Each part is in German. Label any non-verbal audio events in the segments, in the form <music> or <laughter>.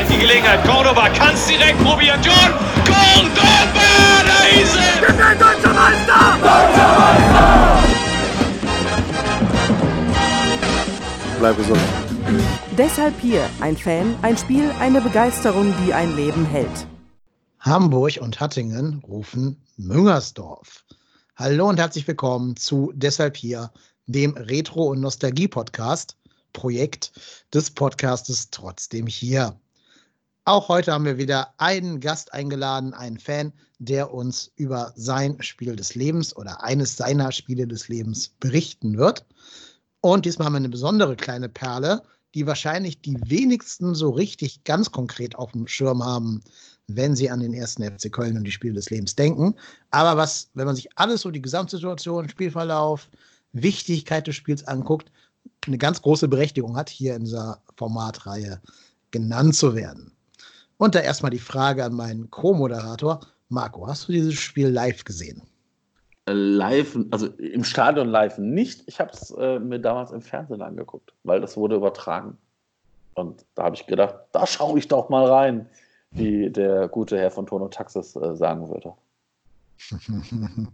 Vielleicht die Gelegenheit. Cordoba kann es direkt probieren. John Cordoba, da ist er! Wir sind deutscher Meister! Deutscher Meister! Bleib gesund. Deshalb hier ein Fan, ein Spiel, eine Begeisterung, die ein Leben hält. Hamburg und Hattingen rufen Müngersdorf. Hallo und herzlich willkommen zu Deshalb hier, dem Retro- und Nostalgie-Podcast, Projekt des Podcastes Trotzdem hier. Auch heute haben wir wieder einen Gast eingeladen, einen Fan, der uns über sein Spiel des Lebens oder eines seiner Spiele des Lebens berichten wird. Und diesmal haben wir eine besondere kleine Perle, die wahrscheinlich die wenigsten so richtig ganz konkret auf dem Schirm haben, wenn sie an den ersten FC Köln und die Spiele des Lebens denken. Aber was, wenn man sich alles so die Gesamtsituation, Spielverlauf, Wichtigkeit des Spiels anguckt, eine ganz große Berechtigung hat, hier in dieser Formatreihe genannt zu werden. Und da erstmal die Frage an meinen Co-Moderator. Marco, hast du dieses Spiel live gesehen? Live, also im Stadion live nicht. Ich habe es äh, mir damals im Fernsehen angeguckt, weil das wurde übertragen. Und da habe ich gedacht, da schaue ich doch mal rein, wie der gute Herr von Tono Taxis äh, sagen würde. <laughs>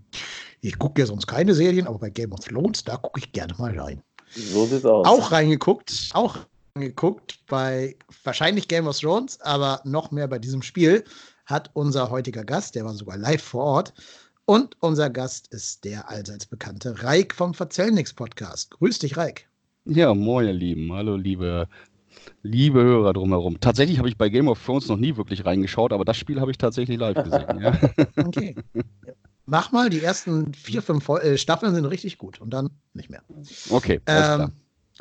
Ich gucke ja sonst keine Serien, aber bei Game of Thrones, da gucke ich gerne mal rein. So sieht's aus. Auch reingeguckt, auch reingeguckt bei wahrscheinlich Game of Thrones, aber noch mehr bei diesem Spiel hat unser heutiger Gast, der war sogar live vor Ort. Und unser Gast ist der allseits bekannte Reik vom Verzellnix Podcast. Grüß dich, Reik. Ja, moin, ihr Lieben. Hallo, liebe, liebe Hörer drumherum. Tatsächlich habe ich bei Game of Thrones noch nie wirklich reingeschaut, aber das Spiel habe ich tatsächlich live gesehen. ja. <laughs> Okay. Mach mal, die ersten vier, fünf äh, Staffeln sind richtig gut und dann nicht mehr. Okay. Ähm,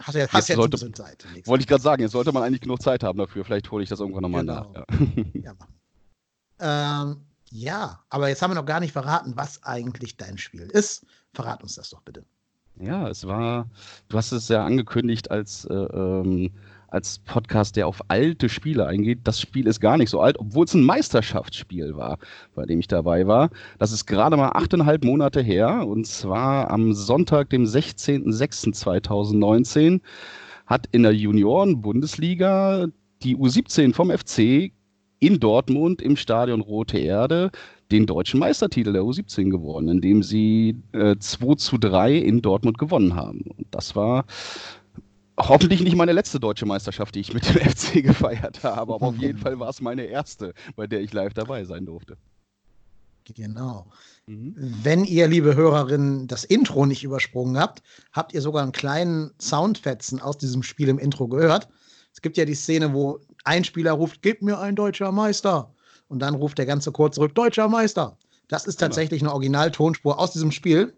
hast ja, hast Jetzt ja sollte- ein Zeit. Wollte ich gerade sagen, jetzt sollte man eigentlich genug Zeit haben dafür. Vielleicht hole ich das irgendwann nochmal Genau. nach. Ja. Ja, ähm, ja, aber jetzt haben wir noch gar nicht verraten, was eigentlich dein Spiel ist. Verrat uns das doch bitte. Ja, es war, du hast es ja angekündigt als, äh, ähm, als Podcast, der auf alte Spiele eingeht. Das Spiel ist gar nicht so alt, obwohl es ein Meisterschaftsspiel war, bei dem ich dabei war. Das ist gerade mal achteinhalb Monate her und zwar am Sonntag, dem 16.06.2019, hat in der Junioren-Bundesliga die U17 vom FC in Dortmund im Stadion Rote Erde den deutschen Meistertitel der U17 gewonnen, indem sie äh, 2 zu 3 in Dortmund gewonnen haben. Und das war hoffentlich nicht meine letzte deutsche Meisterschaft, die ich mit dem <laughs> FC gefeiert habe, aber auf jeden Fall war es meine erste, bei der ich live dabei sein durfte. Genau. Wenn ihr, liebe Hörerinnen, das Intro nicht übersprungen habt, habt ihr sogar einen kleinen Soundfetzen aus diesem Spiel im Intro gehört. Es gibt ja die Szene, wo ein Spieler ruft, gib mir ein deutscher Meister. Und dann ruft der ganze Chor zurück, deutscher Meister. Das ist tatsächlich eine Originaltonspur aus diesem Spiel.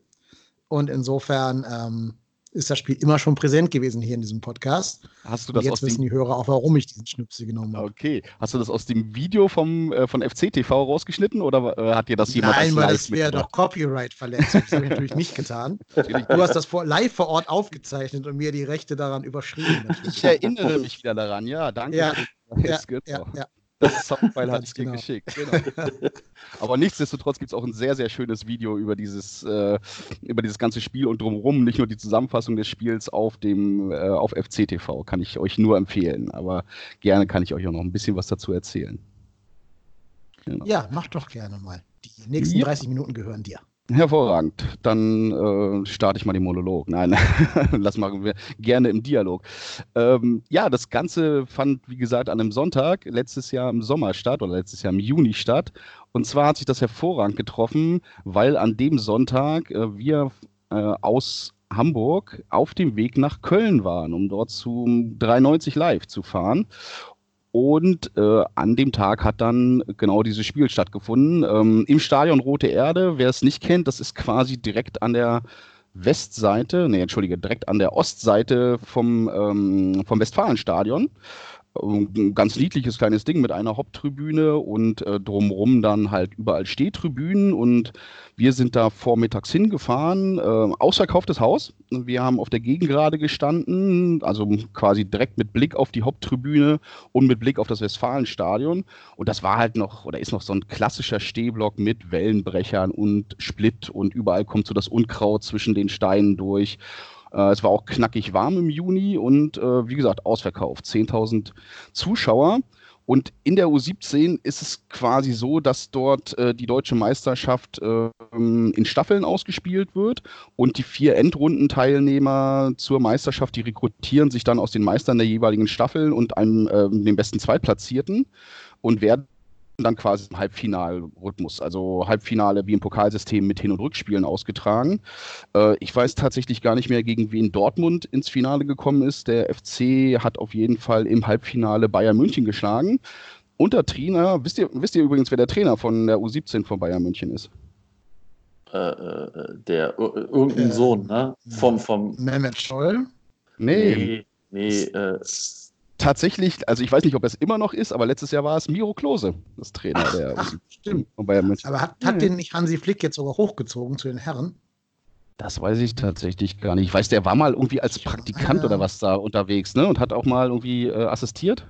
Und insofern ähm, ist das Spiel immer schon präsent gewesen hier in diesem Podcast. Hast du Und das jetzt aus wissen die Hörer auch, warum ich diesen Schnipsel genommen habe. Okay, hast du das aus dem Video vom äh, von FC TV rausgeschnitten oder äh, hat dir das jemand Nein, weil das wäre doch? Copyright-Verletzung. Das habe ich natürlich nicht getan. <laughs> Du hast das vor, live vor Ort aufgezeichnet und mir die Rechte daran überschrieben. Ich erinnere mich wieder daran, ja, danke. Ja, ja, ja, ja. Das Soundfile <laughs> hatte Ganz ich dir genau. geschickt. Genau. <laughs> Aber nichtsdestotrotz gibt es auch ein sehr, sehr schönes Video über dieses, äh, über dieses ganze Spiel und drumherum. Nicht nur die Zusammenfassung des Spiels auf dem äh, auf FCTV. Kann ich euch nur empfehlen. Aber gerne kann ich euch auch noch ein bisschen was dazu erzählen. Genau. Ja, mach doch gerne mal. Die nächsten Ja. 30 Minuten gehören dir. Hervorragend. Dann äh, starte ich mal den Monolog. Nein, <laughs> das machen wir gerne im Dialog. Ähm, ja, das Ganze fand, wie gesagt, an einem Sonntag letztes Jahr im Sommer statt oder letztes Jahr im Juni statt. Und zwar hat sich das hervorragend getroffen, weil an dem Sonntag äh, wir äh, aus Hamburg auf dem Weg nach Köln waren, um dort zum 93 Live zu fahren. Und äh, an dem Tag hat dann genau dieses Spiel stattgefunden. Ähm, Im Stadion Rote Erde, wer es nicht kennt, das ist quasi direkt an der Westseite, nee, entschuldige, direkt an der Ostseite vom, ähm, vom Westfalenstadion ein ganz niedliches kleines Ding mit einer Haupttribüne und äh, drumherum dann halt überall Stehtribünen und wir sind da vormittags hingefahren, äh, ausverkauftes Haus. Wir haben auf der Gegengrade gestanden, also quasi direkt mit Blick auf die Haupttribüne und mit Blick auf das Westfalenstadion und das war halt noch oder ist noch so ein klassischer Stehblock mit Wellenbrechern und Split und überall kommt so das Unkraut zwischen den Steinen durch äh, es war auch knackig warm im Juni und äh, wie gesagt, ausverkauft. 10.000 Zuschauer. Und in der U17 ist es quasi so, dass dort äh, die deutsche Meisterschaft äh, in Staffeln ausgespielt wird und die vier Endrundenteilnehmer zur Meisterschaft, die rekrutieren sich dann aus den Meistern der jeweiligen Staffeln und einem äh, dem besten Zweitplatzierten und werden dann quasi im Halbfinalrhythmus, also Halbfinale wie im Pokalsystem mit Hin- und Rückspielen ausgetragen. Äh, ich weiß tatsächlich gar nicht mehr, gegen wen Dortmund ins Finale gekommen ist. Der FC hat auf jeden Fall im Halbfinale Bayern München geschlagen. Unter Trainer, wisst ihr, wisst ihr übrigens, wer der Trainer von der U17 von Bayern München ist? Äh, äh der irgendein Sohn, ne? Vom, vom Mehmet Scholl? Nee. Nee, nee äh, tatsächlich, also ich weiß nicht, ob es immer noch ist, aber letztes Jahr war es Miro Klose, das Trainer ach, der ach, stimmt. Aber hat, hat den nicht Hansi Flick jetzt sogar hochgezogen zu den Herren? Das weiß ich tatsächlich gar nicht. Ich weiß, der war mal irgendwie als Praktikant oder was da unterwegs, ne? Und hat auch mal irgendwie äh, assistiert.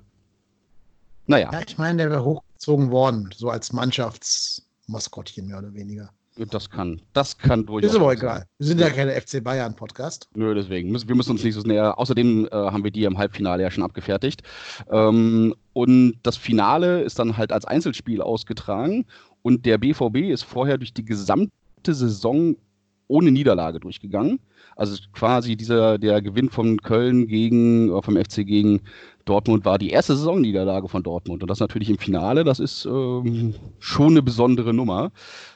Naja. Ja, ich meine, der wäre hochgezogen worden, so als Mannschaftsmaskottchen mehr oder weniger. Das kann, das kann durchaus. Ist aber egal. Wir sind ja keine FC Bayern Podcast. Nö, deswegen. Wir müssen uns nicht so näher. Außerdem äh, haben wir die im Halbfinale ja schon abgefertigt. Ähm, und das Finale ist dann halt als Einzelspiel ausgetragen. Und der BVB ist vorher durch die gesamte Saison ohne Niederlage durchgegangen. Also quasi dieser, der Gewinn von Köln gegen, äh, vom FC gegen Dortmund war die erste Saisonniederlage von Dortmund. Und das natürlich im Finale, das ist ähm, schon eine besondere Nummer.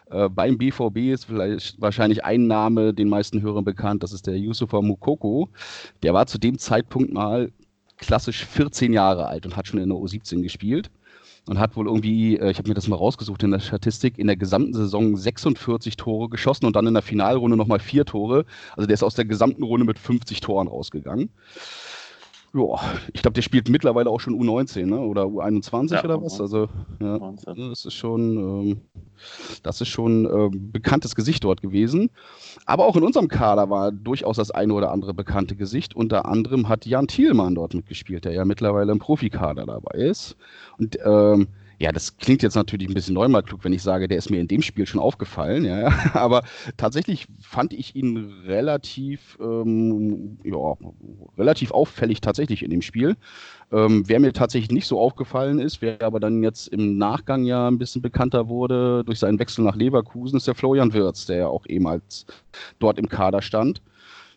Äh, beim BVB ist vielleicht wahrscheinlich ein Name den meisten Hörern bekannt, das ist der Yusufa Mukoko. Der war zu dem Zeitpunkt mal klassisch 14 Jahre alt und hat schon in der U17 gespielt und hat wohl irgendwie, äh, ich habe mir das mal rausgesucht in der Statistik, in der gesamten Saison 46 Tore geschossen und dann in der Finalrunde nochmal vier Tore. Also der ist aus der gesamten Runde mit 50 Toren rausgegangen. Ja, ich glaube, der spielt mittlerweile auch schon U19 ne? oder U21 ja, oder was. Also, ja, das ist schon, ähm, das ist schon äh, bekanntes Gesicht dort gewesen. Aber auch in unserem Kader war durchaus das eine oder andere bekannte Gesicht. Unter anderem hat Jan Thielmann dort mitgespielt, der ja mittlerweile im Profikader dabei ist. Und ähm, ja, das klingt jetzt natürlich ein bisschen neunmal klug, wenn ich sage, der ist mir in dem Spiel schon aufgefallen, ja, <laughs> aber tatsächlich fand ich ihn relativ, ähm, ja, relativ auffällig tatsächlich in dem Spiel. Ähm, wer mir tatsächlich nicht so aufgefallen ist, wer aber dann jetzt im Nachgang ja ein bisschen bekannter wurde durch seinen Wechsel nach Leverkusen, ist der Florian Wirz, der ja auch ehemals dort im Kader stand.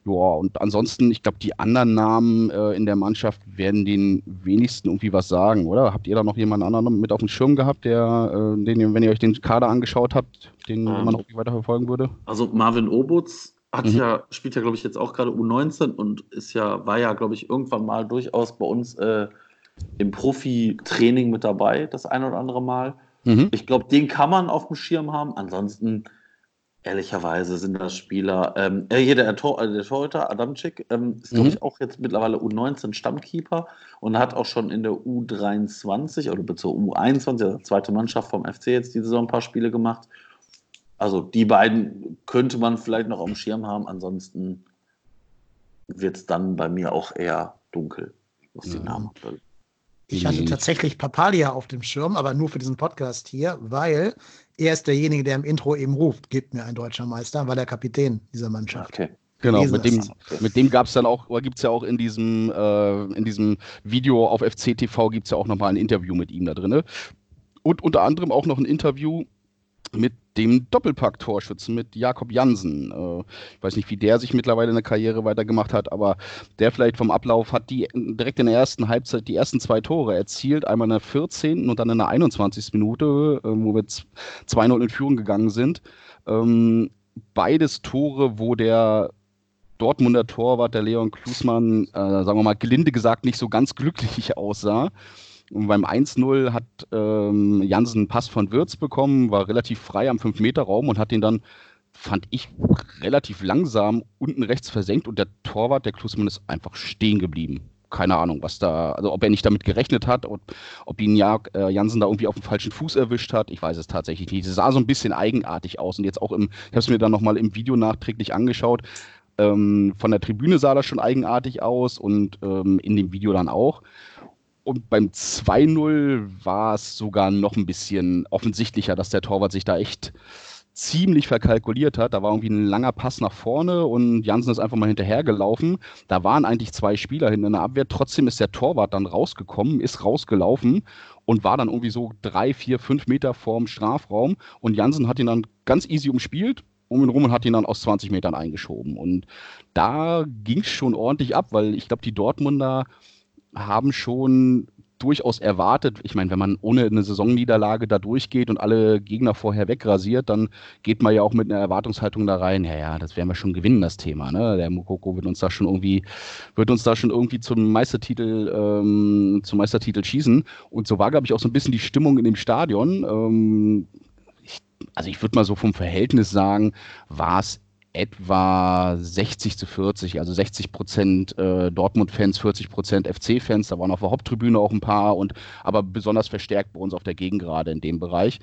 Ja, und ansonsten, ich glaube, die anderen Namen äh, in der Mannschaft werden den wenigsten irgendwie was sagen, oder? Habt ihr da noch jemanden anderen mit auf dem Schirm gehabt, der, äh, den, wenn ihr euch den Kader angeschaut habt, den ähm, man noch weiter verfolgen würde? Also Marvin Obutz hat mhm. ja, spielt ja, glaube ich, jetzt auch gerade U19 und ist ja, war ja, glaube ich, irgendwann mal durchaus bei uns äh, im Profi-Training mit dabei, das ein oder andere Mal. Mhm. Ich glaube, den kann man auf dem Schirm haben. Ansonsten Ehrlicherweise sind das Spieler, ähm, äh, hier der, Tor, äh, der Torhüter Adamczyk ähm, ist, glaube mhm. ich, auch jetzt mittlerweile U19 Stammkeeper und hat auch schon in der U23 oder zur U21, also zweite Mannschaft vom FC jetzt diese Saison ein paar Spiele gemacht. Also die beiden könnte man vielleicht noch dem Schirm haben, ansonsten wird es dann bei mir auch eher dunkel, was die Namen angeht. Ich hatte tatsächlich Papalia auf dem Schirm, aber nur für diesen Podcast hier, weil er ist derjenige, der im Intro eben ruft, gibt mir ein deutscher Meister, war der Kapitän dieser Mannschaft. Okay. Genau, mit dem, mit dem gab es dann auch, oder gibt es ja auch in diesem, äh, in diesem Video auf FCTV gibt es ja auch nochmal ein Interview mit ihm da drin. Und unter anderem auch noch ein Interview mit dem Doppelpack-Torschützen, mit Jakob Jansen. Äh, ich weiß nicht, wie der sich mittlerweile in der Karriere weitergemacht hat, aber der vielleicht vom Ablauf hat die direkt in der ersten Halbzeit die ersten zwei Tore erzielt. Einmal in der 14. und dann in der 21. Minute, äh, wo wir 2-0 in Führung gegangen sind. Ähm, beides Tore, wo der Dortmunder Torwart, der Leon Klusmann, äh, sagen wir mal gelinde gesagt, nicht so ganz glücklich <laughs> aussah. Und beim 1-0 hat ähm, Jansen einen Pass von Wirtz bekommen, war relativ frei am 5-Meter-Raum und hat den dann, fand ich, relativ langsam unten rechts versenkt und der Torwart, der Klusmann, ist einfach stehen geblieben. Keine Ahnung, was da, also ob er nicht damit gerechnet hat, ob, ob ihn Jag, äh, Jansen da irgendwie auf dem falschen Fuß erwischt hat. Ich weiß es tatsächlich nicht. Es sah so ein bisschen eigenartig aus und jetzt auch im, ich habe es mir dann nochmal im Video nachträglich angeschaut. Ähm, von der Tribüne sah das schon eigenartig aus und ähm, in dem Video dann auch. Und beim 2-0 war es sogar noch ein bisschen offensichtlicher, dass der Torwart sich da echt ziemlich verkalkuliert hat. Da war irgendwie ein langer Pass nach vorne und Jansen ist einfach mal hinterhergelaufen. Da waren eigentlich zwei Spieler hinter der Abwehr. Trotzdem ist der Torwart dann rausgekommen, ist rausgelaufen und war dann irgendwie so drei, vier, fünf Meter vorm Strafraum. Und Jansen hat ihn dann ganz easy umspielt, um ihn rum und hat ihn dann aus 20 Metern eingeschoben. Und da ging es schon ordentlich ab, weil ich glaube, die Dortmunder haben schon durchaus erwartet, ich meine, wenn man ohne eine Saisonniederlage da durchgeht und alle Gegner vorher wegrasiert, dann geht man ja auch mit einer Erwartungshaltung da rein, ja, ja, das werden wir schon gewinnen, das Thema. Ne? Der Mukoko wird uns da schon irgendwie, wird uns da schon irgendwie zum Meistertitel, ähm, zum Meistertitel schießen. Und so war, glaube ich, auch so ein bisschen die Stimmung in dem Stadion. Ähm, ich, also ich würde mal so vom Verhältnis sagen, war es etwa 60 zu 40, also 60 Prozent äh, Dortmund-Fans, 40 Prozent FC-Fans. Da waren auf der Haupttribüne auch ein paar und aber besonders verstärkt bei uns auf der Gegend gerade in dem Bereich.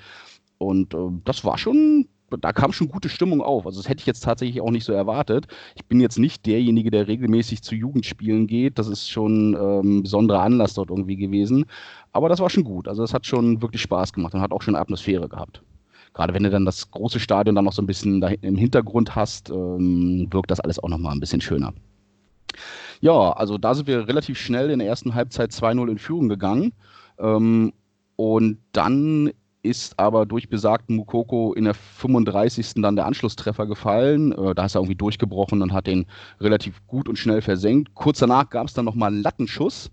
Und äh, das war schon, da kam schon gute Stimmung auf. Also das hätte ich jetzt tatsächlich auch nicht so erwartet. Ich bin jetzt nicht derjenige, der regelmäßig zu Jugendspielen geht. Das ist schon ähm, ein besonderer Anlass dort irgendwie gewesen. Aber das war schon gut. Also das hat schon wirklich Spaß gemacht und hat auch schon eine Atmosphäre gehabt gerade wenn du dann das große Stadion dann noch so ein bisschen da im Hintergrund hast, ähm, wirkt das alles auch nochmal ein bisschen schöner. Ja, also da sind wir relativ schnell in der ersten Halbzeit 2-0 in Führung gegangen. Ähm, und dann ist aber durch besagten Mukoko in der 35. dann der Anschlusstreffer gefallen. Äh, da ist er irgendwie durchgebrochen und hat den relativ gut und schnell versenkt. Kurz danach gab es dann nochmal einen Lattenschuss.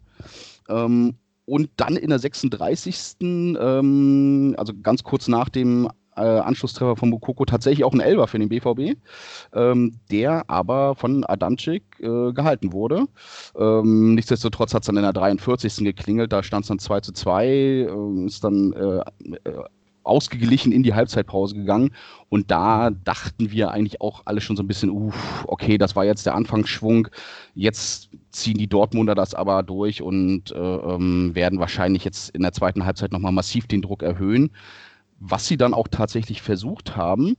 Ähm, und dann in der 36. Ähm, also ganz kurz nach dem äh, Anschlusstreffer von Mukoko tatsächlich auch ein Elber für den BVB, ähm, der aber von Adamczyk äh, gehalten wurde. Ähm, nichtsdestotrotz hat es dann in der 43. geklingelt, da stand es dann 2 zu 2, äh, ist dann äh, äh, ausgeglichen in die Halbzeitpause gegangen. Und da dachten wir eigentlich auch alle schon so ein bisschen, uff, okay, das war jetzt der Anfangsschwung. Jetzt ziehen die Dortmunder das aber durch und äh, ähm, werden wahrscheinlich jetzt in der zweiten Halbzeit nochmal massiv den Druck erhöhen was sie dann auch tatsächlich versucht haben.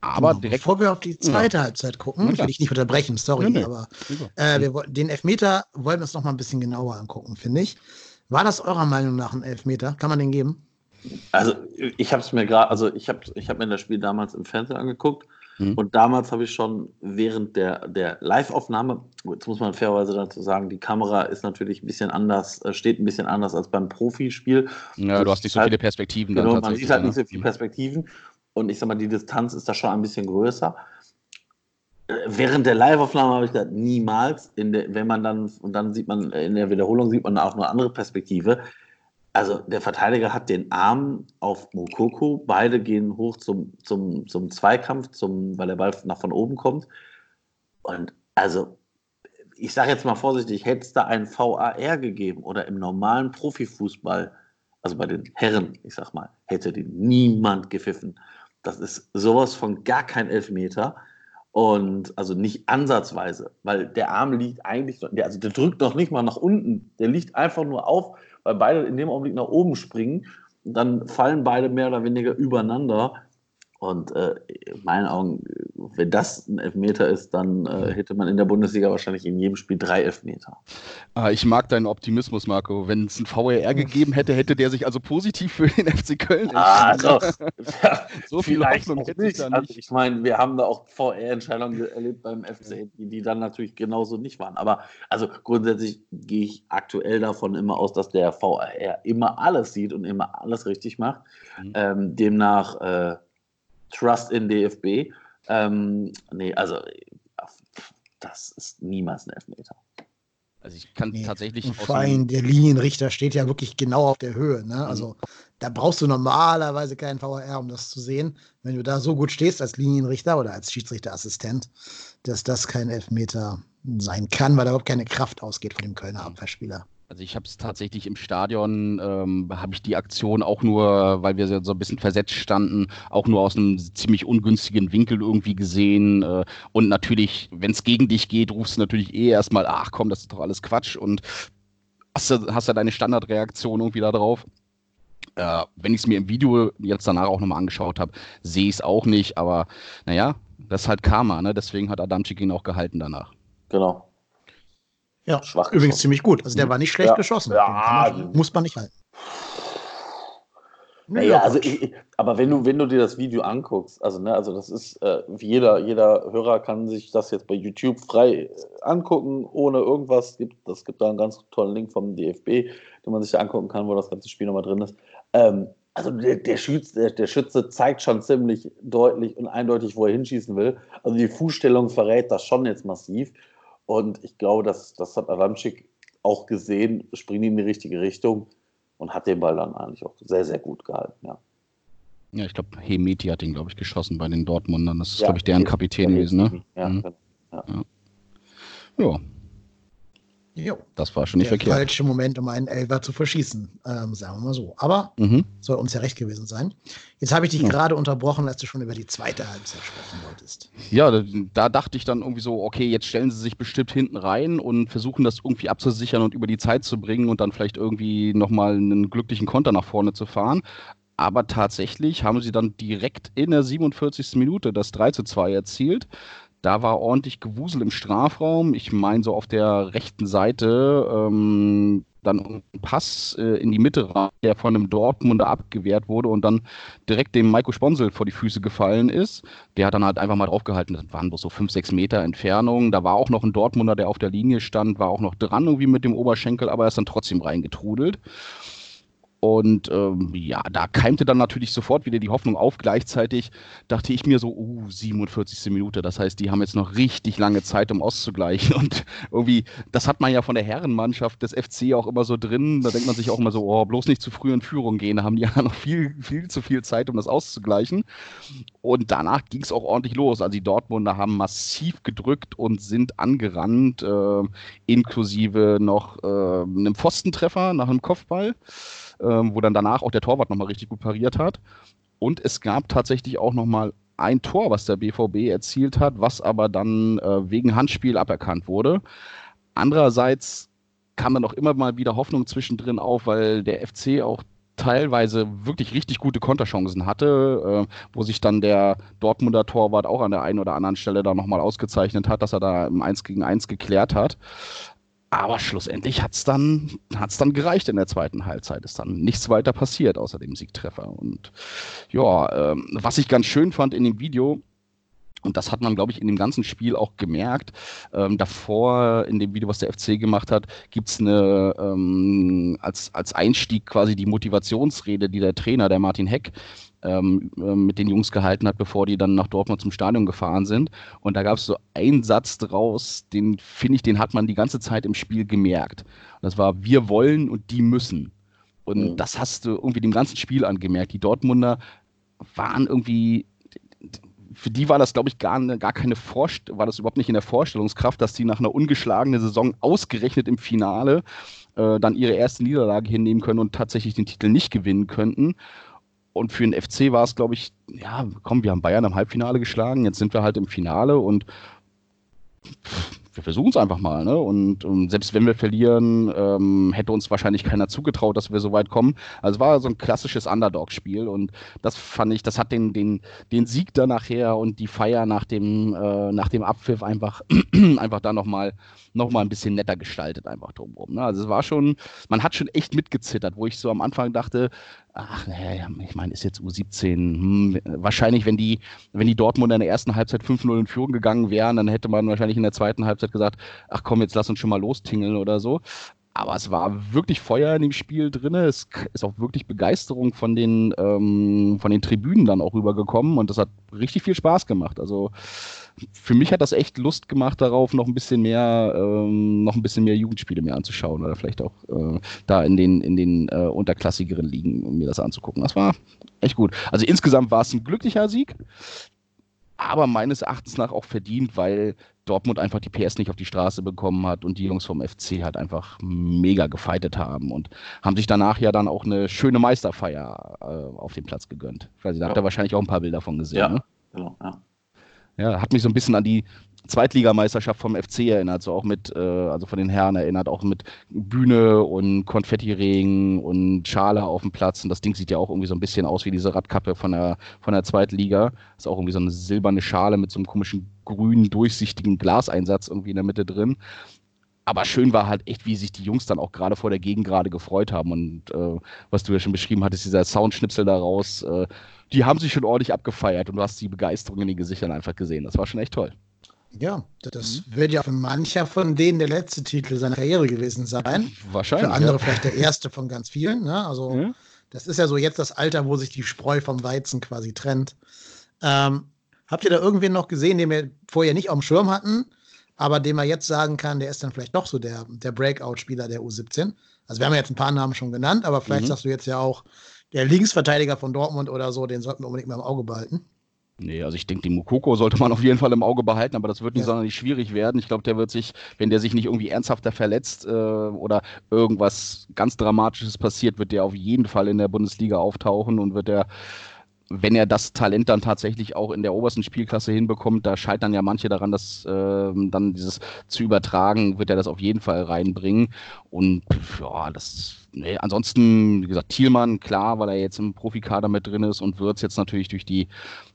Aber genau, direkt. Bevor wir auf die zweite ja. Halbzeit gucken, ja, will ich nicht unterbrechen, sorry, nee, nee. aber äh, wir, den Elfmeter wollen wir uns noch mal ein bisschen genauer angucken, finde ich. War das eurer Meinung nach ein Elfmeter? Kann man den geben? Also, ich habe es mir gerade, also ich habe ich hab mir das Spiel damals im Fernsehen angeguckt Mhm. Und damals habe ich schon während der, der Live-Aufnahme, jetzt muss man fairerweise dazu sagen, die Kamera ist natürlich ein bisschen anders, äh, steht ein bisschen anders als beim Profispiel. Ja, du hast nicht so halt, viele Perspektiven. Genau, man sieht halt nicht so viele Perspektiven. Und ich sag mal, die Distanz ist da schon ein bisschen größer. Äh, während der Live-Aufnahme habe ich gesagt, niemals. Der, wenn man dann, und dann sieht man, in der Wiederholung sieht man auch eine andere Perspektive also der Verteidiger hat den Arm auf Mokoko, beide gehen hoch zum, zum, zum Zweikampf, zum, weil der Ball nach von oben kommt. Und also, ich sage jetzt mal vorsichtig, hätte es da ein VAR gegeben oder im normalen Profifußball, also bei den Herren, ich sag mal, hätte den niemand gepfiffen. Das ist sowas von gar kein Elfmeter. Und also nicht ansatzweise, weil der Arm liegt eigentlich, also der drückt noch nicht mal nach unten, der liegt einfach nur auf weil beide in dem Augenblick nach oben springen. Dann fallen beide mehr oder weniger übereinander. Und äh, in meinen Augen wenn das ein Elfmeter ist, dann äh, hätte man in der Bundesliga wahrscheinlich in jedem Spiel drei Elfmeter. Ah, ich mag deinen Optimismus, Marco. Wenn es ein VAR gegeben hätte, hätte der sich also positiv für den FC Köln ah, doch. <laughs> Ja, so viel Hoffnung hätte ich da Also nicht. ich meine, wir haben da auch VR-Entscheidungen erlebt beim FC, die, dann natürlich genauso nicht waren. Aber also grundsätzlich gehe ich aktuell davon immer aus, dass der VAR immer alles sieht und immer alles richtig macht. Mhm. Ähm, demnach äh, Trust in DFB. Ähm, nee, also das ist niemals ein Elfmeter. Also ich kann Nee. tatsächlich Und vor allem der Linienrichter steht ja wirklich genau auf der Höhe. Ne? Also da brauchst du normalerweise keinen VAR, um das zu sehen. Wenn du da so gut stehst als Linienrichter oder als Schiedsrichterassistent, dass das kein Elfmeter sein kann, weil da überhaupt keine Kraft ausgeht von dem Kölner Abwehrspieler. Also ich habe es tatsächlich im Stadion, ähm, habe ich die Aktion auch nur, weil wir so ein bisschen versetzt standen, auch nur aus einem ziemlich ungünstigen Winkel irgendwie gesehen. Äh, und natürlich, wenn es gegen dich geht, rufst du natürlich eh erstmal, ach komm, das ist doch alles Quatsch und hast du hast ja deine Standardreaktion irgendwie da drauf. Äh, wenn ich es mir im Video jetzt danach auch nochmal angeschaut habe, sehe ich es auch nicht, aber naja, das ist halt Karma, ne? Deswegen hat Adamczyk ihn auch gehalten danach. Genau. Ja, Schwach übrigens geschossen. ziemlich gut. Also der war nicht schlecht Ja. geschossen. Ja, man, muss man nicht halten. Naja, also ich, aber wenn du, wenn du dir das Video anguckst, also ne, also das ist, äh, jeder, jeder Hörer kann sich das jetzt bei YouTube frei äh, angucken, ohne irgendwas. Gibt, das gibt da einen ganz tollen Link vom DFB, den man sich da angucken kann, wo das ganze Spiel nochmal drin ist. Ähm, also der, der, Schütze, der, der Schütze zeigt schon ziemlich deutlich und eindeutig, wo er hinschießen will. Also die Fußstellung verrät das schon jetzt massiv. Und ich glaube, das, das hat Adamczyk auch gesehen, springt in die richtige Richtung und hat den Ball dann eigentlich auch sehr, sehr gut gehalten. Ja. Ja, ich glaube, Hemeti hat ihn, glaube ich, geschossen bei den Dortmundern. Das ist, Ja, glaube ich, deren Kapitän gewesen, ne? Ja, Mhm. ja. Ja, Jo. das war schon nicht der verkehrt. falsche Moment, um einen Elfer zu verschießen, ähm, sagen wir mal so. Aber Mhm. soll uns ja recht gewesen sein. Jetzt habe ich dich Ja. gerade unterbrochen, als du schon über die zweite Halbzeit sprechen wolltest. Ja, da, da dachte ich dann irgendwie so, okay, jetzt stellen sie sich bestimmt hinten rein und versuchen das irgendwie abzusichern und über die Zeit zu bringen und dann vielleicht irgendwie nochmal einen glücklichen Konter nach vorne zu fahren. Aber tatsächlich haben sie dann direkt in der 47. Minute das 3 zu 2 erzielt. Da war ordentlich Gewusel im Strafraum. Ich meine, so auf der rechten Seite ähm, dann ein Pass äh, in die Mitte rein, der von einem Dortmunder abgewehrt wurde und dann direkt dem Maiko Sponsel vor die Füße gefallen ist. Der hat dann halt einfach mal draufgehalten. Das waren bloß so 5, 6 Meter Entfernung. Da war auch noch ein Dortmunder, der auf der Linie stand, war auch noch dran irgendwie mit dem Oberschenkel, aber er ist dann trotzdem reingetrudelt. Und ähm, ja, da keimte dann natürlich sofort wieder die Hoffnung auf. Gleichzeitig dachte ich mir so, uh, 47. Minute. Das heißt, die haben jetzt noch richtig lange Zeit, um auszugleichen. <laughs> Und irgendwie, das hat man ja von der Herrenmannschaft des FC auch immer so drin. Da denkt man sich auch immer so, oh, bloß nicht zu früh in Führung gehen. Da haben die ja <laughs> noch viel, viel zu viel Zeit, um das auszugleichen. Und danach ging es auch ordentlich los. Also die Dortmunder haben massiv gedrückt und sind angerannt, äh, inklusive noch äh, einem Pfostentreffer nach einem Kopfball ähm, wo dann danach auch der Torwart nochmal richtig gut pariert hat. Und es gab tatsächlich auch nochmal ein Tor, was der BVB erzielt hat, was aber dann äh, wegen Handspiel aberkannt wurde. Andererseits kam dann auch immer mal wieder Hoffnung zwischendrin auf, weil der FC auch teilweise wirklich richtig gute Konterchancen hatte, äh, wo sich dann der Dortmunder Torwart auch an der einen oder anderen Stelle da nochmal ausgezeichnet hat, dass er da im 1 gegen 1 geklärt hat. Aber schlussendlich hat es dann, hat's dann gereicht in der zweiten Halbzeit. Ist dann nichts weiter passiert außer dem Siegtreffer. Und ja, ähm, was ich ganz schön fand in dem Video, und das hat man, glaube ich, in dem ganzen Spiel auch gemerkt. Ähm, davor, in dem Video, was der FC gemacht hat, gibt es eine ähm, als, als Einstieg quasi die Motivationsrede, die der Trainer, der Martin Heck, ähm, ähm, mit den Jungs gehalten hat, bevor die dann nach Dortmund zum Stadion gefahren sind. Und da gab es so einen Satz draus, den finde ich, den hat man die ganze Zeit im Spiel gemerkt. Und das war, wir wollen und die müssen. Und Mhm. das hast du irgendwie dem ganzen Spiel angemerkt. Die Dortmunder waren irgendwie für die war das, glaube ich, gar, ne- gar keine Vorst war das überhaupt nicht in der Vorstellungskraft, dass die nach einer ungeschlagenen Saison ausgerechnet im Finale äh, dann ihre erste Niederlage hinnehmen können und tatsächlich den Titel nicht gewinnen könnten. Und für den FC war es, glaube ich, ja, komm, wir haben Bayern im Halbfinale geschlagen, jetzt sind wir halt im Finale und wir versuchen es einfach mal. Ne? Und, und, selbst wenn wir verlieren, ähm, hätte uns wahrscheinlich keiner zugetraut, dass wir so weit kommen. Also es war so ein klassisches Underdog-Spiel und das fand ich, das hat den, den, den Sieg da nachher und die Feier nach dem, äh, nach dem Abpfiff einfach, <clears throat> einfach da nochmal noch mal ein bisschen netter gestaltet, einfach drumherum. Ne? Also es war schon, man hat schon echt mitgezittert, wo ich so am Anfang dachte, ach, naja, ich meine, ist jetzt U17. Hm, wahrscheinlich, wenn die, wenn die Dortmunder in der ersten Halbzeit 5-0 in Führung gegangen wären, dann hätte man wahrscheinlich in der zweiten Halbzeit gesagt, ach komm, jetzt lass uns schon mal lostingeln oder so. Aber es war wirklich Feuer in dem Spiel drin. Es ist auch wirklich Begeisterung von den, ähm, von den Tribünen dann auch rübergekommen und das hat richtig viel Spaß gemacht. Also für mich hat das echt Lust gemacht darauf, noch ein bisschen mehr, ähm, noch ein bisschen mehr Jugendspiele mehr anzuschauen oder vielleicht auch äh, da in den, in den äh, unterklassigeren Ligen, um mir das anzugucken. Das war echt gut. Also insgesamt war es ein glücklicher Sieg, aber meines Erachtens nach auch verdient, weil Dortmund einfach die PS nicht auf die Straße bekommen hat und die Jungs vom FC halt einfach mega gefeitet haben und haben sich danach ja dann auch eine schöne Meisterfeier äh, auf dem Platz gegönnt. Ich weiß nicht, da ja. habt ihr wahrscheinlich auch ein paar Bilder von gesehen. Ja, ne? genau, ja. Ja, hat mich so ein bisschen an die Zweitligameisterschaft vom FC erinnert, so auch mit, äh, also von den Herren erinnert, auch mit Bühne und Konfettiregen und Schale auf dem Platz. Und das Ding sieht ja auch irgendwie so ein bisschen aus wie diese Radkappe von der, von der Zweitliga. Ist auch irgendwie so eine silberne Schale mit so einem komischen grünen, durchsichtigen Glaseinsatz irgendwie in der Mitte drin. Aber schön war halt echt, wie sich die Jungs dann auch gerade vor der Gegend gerade gefreut haben. Und äh, was du ja schon beschrieben hattest, dieser Soundschnipsel daraus, äh, die haben sich schon ordentlich abgefeiert und du hast die Begeisterung in den Gesichtern einfach gesehen. Das war schon echt toll. Ja, das mhm. wird ja für mancher von denen der letzte Titel seiner Karriere gewesen sein. Wahrscheinlich. Für andere ja. vielleicht der erste von ganz vielen. Ne? Also, mhm. das ist ja so jetzt das Alter, wo sich die Spreu vom Weizen quasi trennt. Ähm, habt ihr da irgendwen noch gesehen, den wir vorher nicht auf dem Schirm hatten? aber den man jetzt sagen kann, der ist dann vielleicht doch so der, der Breakout-Spieler der U17. Also wir haben ja jetzt ein paar Namen schon genannt, aber vielleicht mhm. sagst du jetzt ja auch, der Linksverteidiger von Dortmund oder so, den sollten wir unbedingt mal im Auge behalten. Nee, also ich denke, die Mukoko sollte man auf jeden Fall im Auge behalten, aber das wird nicht ja. sonderlich schwierig werden. Ich glaube, der wird sich, wenn der sich nicht irgendwie ernsthafter verletzt äh, oder irgendwas ganz Dramatisches passiert, wird der auf jeden Fall in der Bundesliga auftauchen und wird der wenn er das Talent dann tatsächlich auch in der obersten Spielklasse hinbekommt, da scheitern ja manche daran, dass äh, dann dieses zu übertragen, wird er das auf jeden Fall reinbringen. Und ja, das, nee, ansonsten, wie gesagt, Thielmann, klar, weil er jetzt im Profikader mit drin ist und Würz jetzt natürlich durch die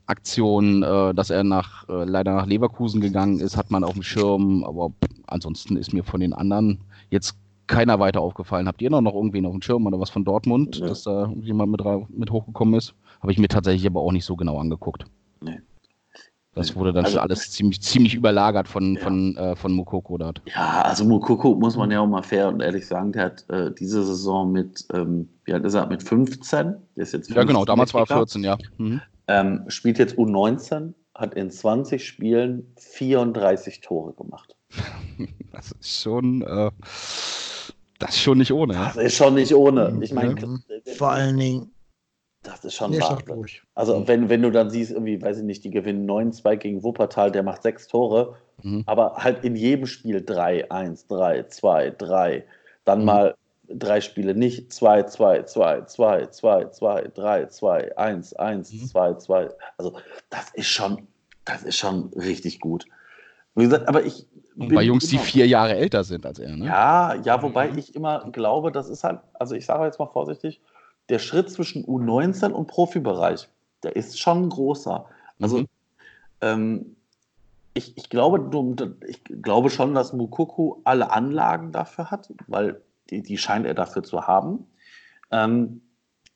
Aktion, äh, dass er nach, äh, leider nach Leverkusen gegangen ist, hat man auf dem Schirm. Aber ansonsten ist mir von den anderen jetzt keiner weiter aufgefallen. Habt ihr noch, noch irgendwen auf dem Schirm oder was von Dortmund, ja. dass da jemand mit, mit hochgekommen ist? Habe ich mir tatsächlich aber auch nicht so genau angeguckt. Nee. Das wurde dann also, schon alles ziemlich, ziemlich überlagert von, ja. von, äh, von Mukoko dort. Ja, also Mukoko muss man ja auch mal fair und ehrlich sagen, der hat äh, diese Saison mit, ähm, wie alt ist er, mit 15? Der ist jetzt 15 ja, genau, damals war er 14, ja. Mhm. Ähm, spielt jetzt U19, hat in 20 Spielen 34 Tore gemacht. <laughs> das ist schon, äh, das ist schon nicht ohne. Das ist schon nicht ohne. Ich meine, mhm. vor allen Dingen das ist schon wahr. Also wenn, wenn du dann siehst, irgendwie, weiß ich nicht, die gewinnen 9-2 gegen Wuppertal, der macht sechs Tore, mhm. aber halt in jedem Spiel 3, 1, 3, 2, 3. Dann mhm. mal drei Spiele nicht 2, 2, 2, 2, 2, 2, 3, 2, 1, 1, 2, 2. Also das ist schon, das ist schon richtig gut. Wie gesagt, aber ich. Bei Jungs, die vier Jahre älter sind als er, ne? Ja, ja, wobei mhm. ich immer glaube, das ist halt, also ich sage jetzt mal vorsichtig, der Schritt zwischen U19 und Profibereich, der ist schon großer. Also mhm. ähm, ich, ich, glaube, ich glaube schon, dass Mukuku alle Anlagen dafür hat, weil die, die scheint er dafür zu haben. Ähm,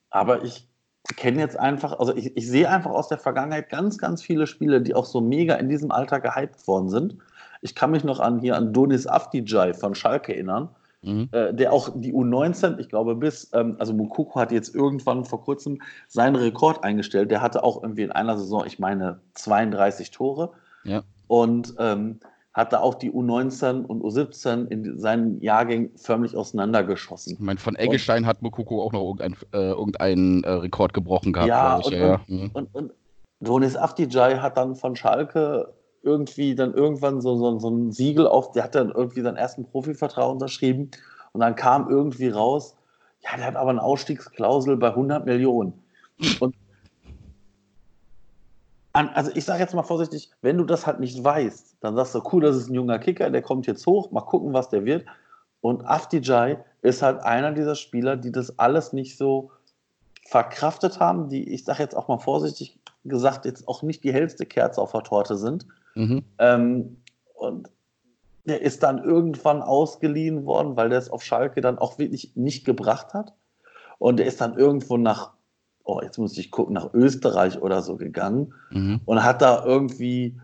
aber ich kenne jetzt einfach, also ich, ich, sehe einfach aus der Vergangenheit ganz, ganz viele Spiele, die auch so mega in diesem Alter gehypt worden sind. Ich kann mich noch an hier an Donis Afdijay von Schalke erinnern, Mhm. Äh, der auch die U19, ich glaube, bis, ähm, also Mukoko hat jetzt irgendwann vor kurzem seinen Rekord eingestellt. Der hatte auch irgendwie in einer Saison, ich meine, 32 Tore. Ja. Und ähm, hatte auch die U19 und U17 in seinen Jahrgängen förmlich auseinandergeschossen. Ich meine, von Eggestein und, hat Mukoko auch noch irgendeinen äh, irgendein, äh, Rekord gebrochen gehabt. Ja, ich, und, ja, und, ja. und, und Donis Afdijay hat dann von Schalke irgendwie dann irgendwann so, so, so ein Siegel auf, der hat dann irgendwie seinen ersten Profivertrag unterschrieben und dann kam irgendwie raus, ja, der hat aber eine Ausstiegsklausel bei 100 Millionen. Und an, also ich sage jetzt mal vorsichtig, wenn du das halt nicht weißt, dann sagst du, cool, das ist ein junger Kicker, der kommt jetzt hoch, mal gucken, was der wird. Und Afdijai ist halt einer dieser Spieler, die das alles nicht so verkraftet haben, die, ich sage jetzt auch mal vorsichtig gesagt, jetzt auch nicht die hellste Kerze auf der Torte sind. Mhm. Ähm, und der ist dann irgendwann ausgeliehen worden, weil der es auf Schalke dann auch wirklich nicht gebracht hat. Und der ist dann irgendwo nach, oh, jetzt muss ich gucken, nach Österreich oder so gegangen Mhm. und hat da irgendwie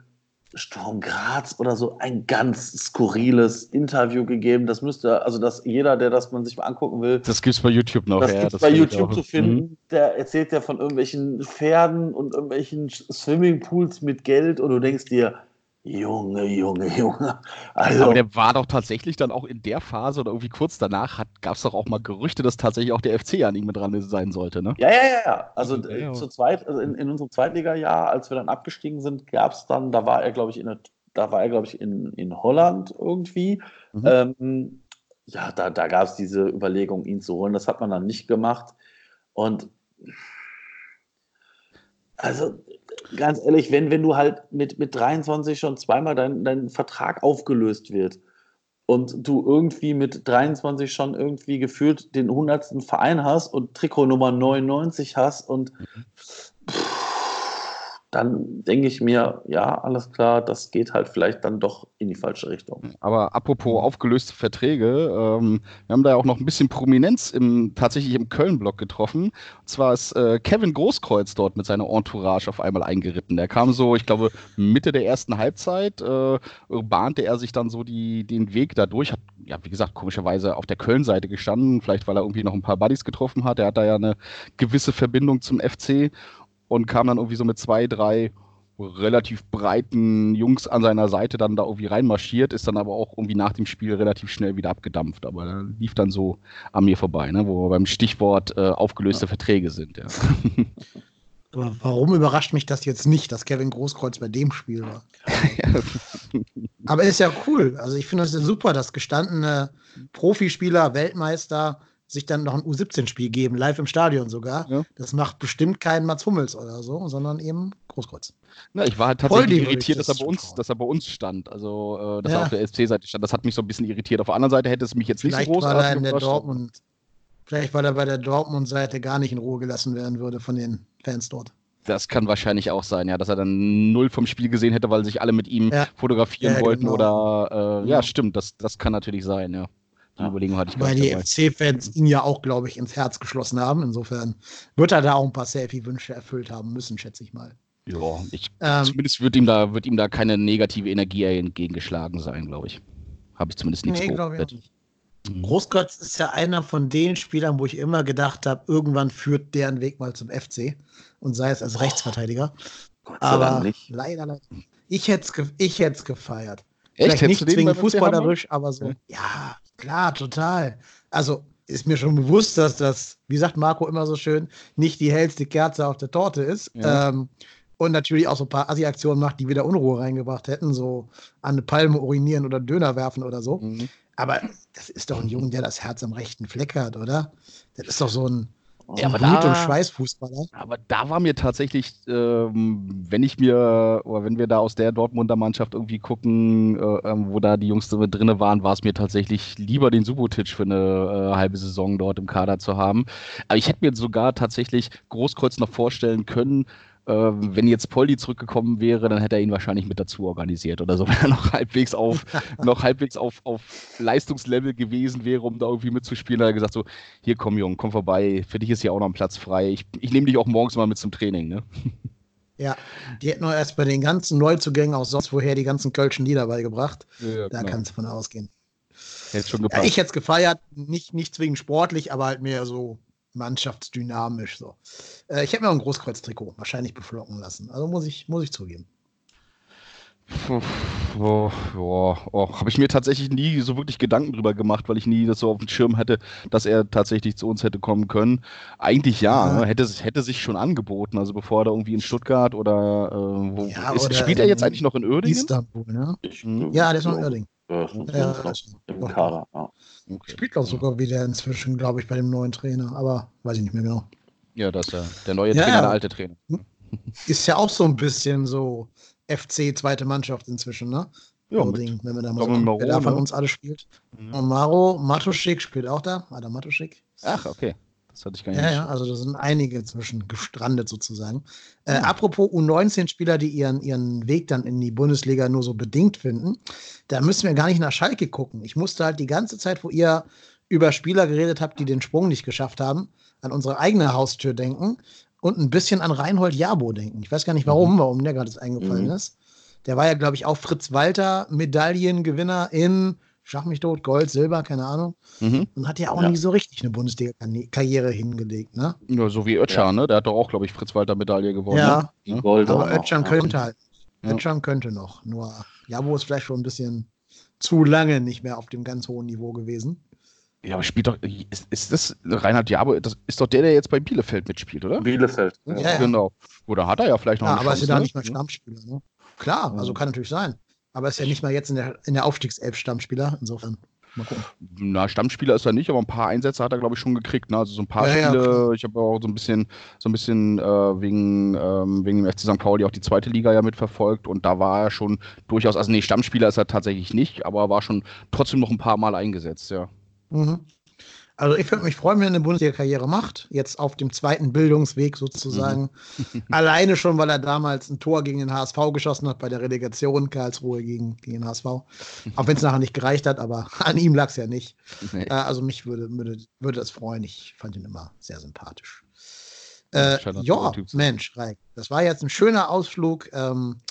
Sturm Graz oder so ein ganz skurriles Interview gegeben. Das müsste, also dass jeder, der das man sich mal angucken will, Das gibt's bei YouTube noch. das ja, gibt's das bei YouTube zu finden. Mhm. Der erzählt ja von irgendwelchen Pferden und irgendwelchen Swimmingpools mit Geld und du denkst dir, Junge, Junge, <laughs> Junge. Also, Aber der war doch tatsächlich dann auch in der Phase oder irgendwie kurz danach gab es doch auch mal Gerüchte, dass tatsächlich auch der FC an ihm mit dran sein sollte, ne? Ja, ja, ja, ja. Also Ja, ja. zu zweit, also in, in unserem Zweitliga-Jahr, als wir dann abgestiegen sind, gab es dann, da war er, glaube ich, in der, da war er, glaube ich, in, in Holland irgendwie. Mhm. Ähm, ja, da, da gab es diese Überlegung, ihn zu holen. Das hat man dann nicht gemacht. Und also ganz ehrlich, wenn, wenn du halt mit, mit 23 schon zweimal dein, dein Vertrag aufgelöst wird und du irgendwie mit 23 schon irgendwie gefühlt den 100. Verein hast und Trikot Nummer 99 hast und dann denke ich mir, ja, alles klar, das geht halt vielleicht dann doch in die falsche Richtung. Aber apropos aufgelöste Verträge, ähm, wir haben da ja auch noch ein bisschen Prominenz im, tatsächlich im Köln-Block getroffen. Und zwar ist äh, Kevin Großkreuz dort mit seiner Entourage auf einmal eingeritten. Der kam so, ich glaube, Mitte der ersten Halbzeit, äh, bahnte er sich dann so die, den Weg dadurch, hat, ja, wie gesagt, komischerweise auf der Köln-Seite gestanden, vielleicht weil er irgendwie noch ein paar Buddies getroffen hat. Er hat da ja eine gewisse Verbindung zum FC und kam dann irgendwie so mit zwei, drei relativ breiten Jungs an seiner Seite dann da irgendwie reinmarschiert, ist dann aber auch irgendwie nach dem Spiel relativ schnell wieder abgedampft. Aber da lief dann so an mir vorbei, ne? wo wir beim Stichwort äh, aufgelöste Verträge sind. Ja. <laughs> Aber warum überrascht mich das jetzt nicht, dass Kevin Großkreuz bei dem Spiel war? <laughs> Aber ist ja cool. Also ich finde das ja super, dass gestandene Profispieler, Weltmeister sich dann noch ein U17-Spiel geben, live im Stadion sogar. Ja. Das macht bestimmt kein Mats Hummels oder so, sondern eben Großkreuz. Na, ich war halt Voll tatsächlich ich irritiert, dass er bei uns, dass er bei uns stand. Also, äh, dass Ja. er auf der SC-Seite stand. Das hat mich so ein bisschen irritiert. Auf der anderen Seite hätte es mich jetzt nicht Vielleicht so großartig weil er in der. Dortmund, vielleicht weil er bei der Dortmund-Seite gar nicht in Ruhe gelassen werden würde von den Fans dort. Das kann wahrscheinlich auch sein, ja, dass er dann null vom Spiel gesehen hätte, weil sich alle mit ihm Ja. fotografieren Ja, wollten genau. oder äh, ja, Genau. stimmt, das, das kann natürlich sein, ja. Die. Überlegung hatte ich Weil die. FC-Fans ihn ja auch, glaube ich, ins Herz geschlossen haben. Insofern wird er da auch ein paar Selfie-Wünsche erfüllt haben müssen, schätze ich mal. Ja, ich, Ähm, zumindest wird ihm, da, wird ihm da keine negative Energie entgegengeschlagen sein, glaube ich. Habe ich zumindest nichts Nee, glaube ich nicht. Mhm. Großkreuz ist ja einer von den Spielern, wo ich immer gedacht habe, irgendwann führt deren Weg mal zum FC und sei es als Rechtsverteidiger. Gott Aber leider, leider. Ich hätte es ge ich hätt's gefeiert. Echt? Vielleicht nicht zwingend fußballerisch, aber so. Ja, klar, total. Also ist mir schon bewusst, dass das, wie sagt Marco immer so schön, nicht die hellste Kerze auf der Torte ist. Ja. Ähm, und natürlich auch so ein paar Assi-Aktionen macht, die wieder Unruhe reingebracht hätten, so an eine Palme urinieren oder Döner werfen oder so. Mhm. Aber das ist doch ein Junge, der das Herz am rechten Fleck hat, oder? Das ist doch so ein, Ja, aber Blut- da- und Schweißfußballer. Aber da war mir tatsächlich, ähm, wenn ich mir, oder wenn wir da aus der Dortmunder Mannschaft irgendwie gucken, äh, ähm, wo da die Jungs mit drinne waren, war es mir tatsächlich lieber, den Subotic für eine äh, halbe Saison dort im Kader zu haben. Aber ich hätte mir sogar tatsächlich Großkreuz noch vorstellen können, wenn jetzt Poldi zurückgekommen wäre, dann hätte er ihn wahrscheinlich mit dazu organisiert oder so, <laughs> wenn er noch halbwegs auf, <laughs> noch halbwegs auf, auf Leistungslevel gewesen wäre, um da irgendwie mitzuspielen. Da hat er gesagt so, hier komm Junge, komm vorbei, für dich ist hier auch noch ein Platz frei. Ich, ich nehme dich auch morgens mal mit zum Training, ne? <laughs> Ja, die hätten nur erst bei den ganzen Neuzugängen aus sonst woher die ganzen Kölschen Lieder beigebracht. Ja, Da genau. kannst du von ausgehen. Hätte schon Ja, gepasst. ich hätte es gefeiert, nicht, nicht zwingend sportlich, aber halt mehr so mannschaftsdynamisch. So. Äh, ich hätte mir auch ein Großkreuz-Trikot wahrscheinlich beflocken lassen. Also muss ich, muss ich zugeben. Oh, oh, oh. Habe ich mir tatsächlich nie so wirklich Gedanken drüber gemacht, weil ich nie das so auf dem Schirm hätte, dass er tatsächlich zu uns hätte kommen können. Eigentlich ja, Ja. ne? hätte, hätte sich schon angeboten. Also bevor er da irgendwie in Stuttgart oder äh, wo Ja, ist, oder spielt er jetzt eigentlich noch in Uerdingen? Istanbul, ne? Ich, Mhm. Ja, der ist noch in Oerding. Ja, Ja, im Kader. Ja. Okay. Spielt auch sogar wieder inzwischen, glaube ich, bei dem neuen Trainer. Aber weiß ich nicht mehr genau. Ja, das ist ja der neue Ja, Trainer, ja. der alte Trainer. <laughs> Ist ja auch so ein bisschen so FC zweite Mannschaft inzwischen, ne? Ja, mit Ding, wenn man da mal so guckt, wer da Maro, von ne? uns alle spielt. Mhm. Und Maro, Matuschik spielt auch da. Adam Matuschik. Ach, okay. Das hatte ich gar nicht. Ja, ja, also da sind einige inzwischen gestrandet sozusagen. Äh, Ja. Apropos U19-Spieler, die ihren, ihren Weg dann in die Bundesliga nur so bedingt finden, da müssen wir gar nicht nach Schalke gucken. Ich musste halt die ganze Zeit, wo ihr über Spieler geredet habt, die den Sprung nicht geschafft haben, an unsere eigene Haustür denken und ein bisschen an Reinhold Jabo denken. Ich weiß gar nicht warum, warum der gerade eingefallen Mhm. ist. Der war ja, glaube ich, auch Fritz Walter, Medaillengewinner in Schach mich tot, Gold, Silber, keine Ahnung. Mhm. Und hat ja auch Ja. nie so richtig eine Bundesliga-Karriere hingelegt, ne? Ja, so wie Ötschan, ne? Der hat doch auch, glaube ich, Fritz-Walter-Medaille gewonnen. Ja. Ne? Gold Aber ja. könnte halt. Ja. Özcan könnte noch. Nur Jabo ist vielleicht schon ein bisschen zu lange nicht mehr auf dem ganz hohen Niveau gewesen. Ja, aber spielt doch. Ist, ist das Reinhard Jabo? Das ist doch der, der jetzt bei Bielefeld mitspielt, oder? Bielefeld. Ja, ja. Genau. Oder hat er ja vielleicht noch Ja, eine aber ist Chance, ja da ne? nicht mal Stammspieler. Ne? Klar, also kann natürlich sein. Aber ist ja nicht mal jetzt in der, in der Aufstiegself Stammspieler. Insofern. Mal gucken. Na, Stammspieler ist er nicht, aber ein paar Einsätze hat er, glaube ich, schon gekriegt. Ne? Also so ein paar Ja, ja, Spiele. klar. ich habe auch so ein bisschen, so ein bisschen äh, wegen, ähm, wegen dem FC St. Pauli auch die zweite Liga ja mitverfolgt und da war er schon durchaus, also nee, Stammspieler ist er tatsächlich nicht, aber war schon trotzdem noch ein paar Mal eingesetzt, ja. Mhm. Also ich würde mich freuen, wenn er eine Bundesliga-Karriere macht, jetzt auf dem zweiten Bildungsweg sozusagen. <laughs> <laughs> Alleine schon, weil er damals ein Tor gegen den HSV geschossen hat bei der Relegation Karlsruhe gegen, gegen den HSV. Auch wenn es nachher nicht gereicht hat, aber <laughs> an ihm lag es ja nicht. Nee. Äh, also mich würde, würde, würde das freuen. Ich fand ihn immer sehr sympathisch. Äh, ja, Mensch, Reik, das war jetzt ein schöner Ausflug ähm,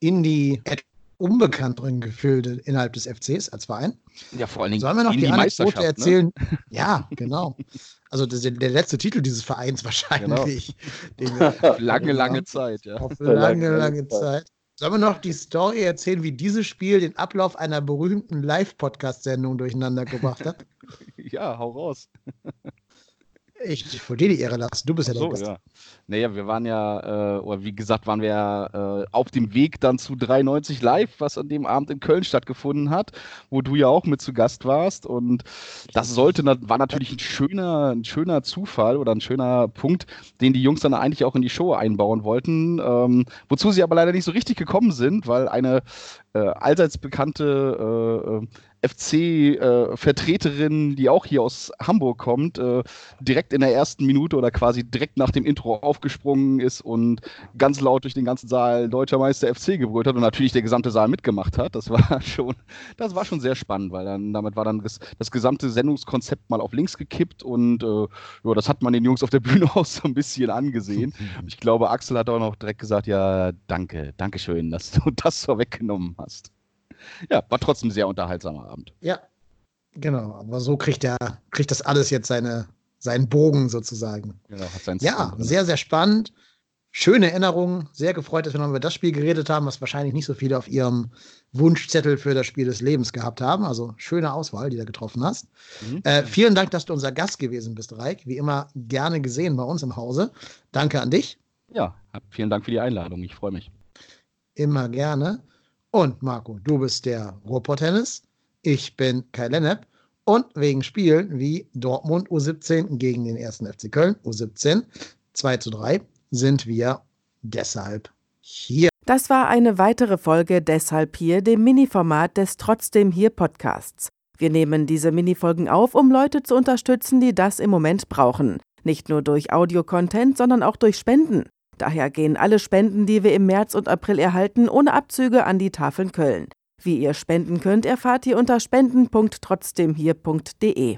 in die unbekannteren Gefilde innerhalb des FCs als Verein. Ja, vor allen Dingen Sollen wir noch die, die Anekdote ne? erzählen? Ja, genau. Also das, ist der letzte Titel dieses Vereins wahrscheinlich. Den wir <laughs> Lange, lange Zeit, ja. auf Lange, lange, lange lange Zeit. Zeit. Sollen wir noch die Story erzählen, wie dieses Spiel den Ablauf einer berühmten Live-Podcast-Sendung durcheinander gebracht hat? <laughs> Ja, hau raus. Ich, wollte dir die Ehre lassen. Du bist ja der So, Gast. ja. Naja, wir waren ja, äh, oder wie gesagt, waren wir ja äh, auf dem Weg dann zu 93 Live, was an dem Abend in Köln stattgefunden hat, wo du ja auch mit zu Gast warst. Und das sollte, war natürlich ein schöner, ein schöner Zufall oder ein schöner Punkt, den die Jungs dann eigentlich auch in die Show einbauen wollten. Ähm, wozu sie aber leider nicht so richtig gekommen sind, weil eine äh, allseits bekannte äh, äh, FC-Vertreterin, die auch hier aus Hamburg kommt, äh, direkt in der ersten Minute oder quasi direkt nach dem Intro aufgesprungen ist und ganz laut durch den ganzen Saal Deutscher Meister FC gebrüllt hat und natürlich der gesamte Saal mitgemacht hat. Das war <laughs> schon, das war schon sehr spannend, weil dann damit war dann das, das gesamte Sendungskonzept mal auf links gekippt und äh, ja, das hat man den Jungs auf der Bühne <laughs> auch so ein bisschen angesehen. Ich glaube, Axel hat auch noch direkt gesagt, ja, danke, danke schön, dass du <laughs> das so weggenommen hast. Ja, war trotzdem ein sehr unterhaltsamer Abend. Ja, genau. Aber so kriegt er, kriegt das alles jetzt seine, seinen Bogen sozusagen. Genau, hat seinen Ja, drin. sehr, sehr spannend. Schöne Erinnerungen. Sehr gefreut, dass wir noch über das Spiel geredet haben, was wahrscheinlich nicht so viele auf ihrem Wunschzettel für das Spiel des Lebens gehabt haben. Also schöne Auswahl, die du getroffen hast. Mhm. Äh, vielen Dank, dass du unser Gast gewesen bist, Reik. Wie immer gerne gesehen bei uns im Hause. Danke an dich. Ja, vielen Dank für die Einladung. Ich freue mich. Immer gerne. Und Marco, du bist der Ruhrpott-Tennis. Ich bin Kai Lennep. Und wegen Spielen wie Dortmund U17 gegen den ersten FC Köln U17 2 zu 3 sind wir deshalb hier. Das war eine weitere Folge Deshalb hier, dem Mini-Format des Trotzdem hier Podcasts. Wir nehmen diese Minifolgen auf, um Leute zu unterstützen, die das im Moment brauchen. Nicht nur durch Audio-Content, sondern auch durch Spenden. Daher gehen alle Spenden, die wir im März und April erhalten, ohne Abzüge an die Tafeln Köln. Wie ihr spenden könnt, erfahrt ihr unter spenden.trotzdemhier.de.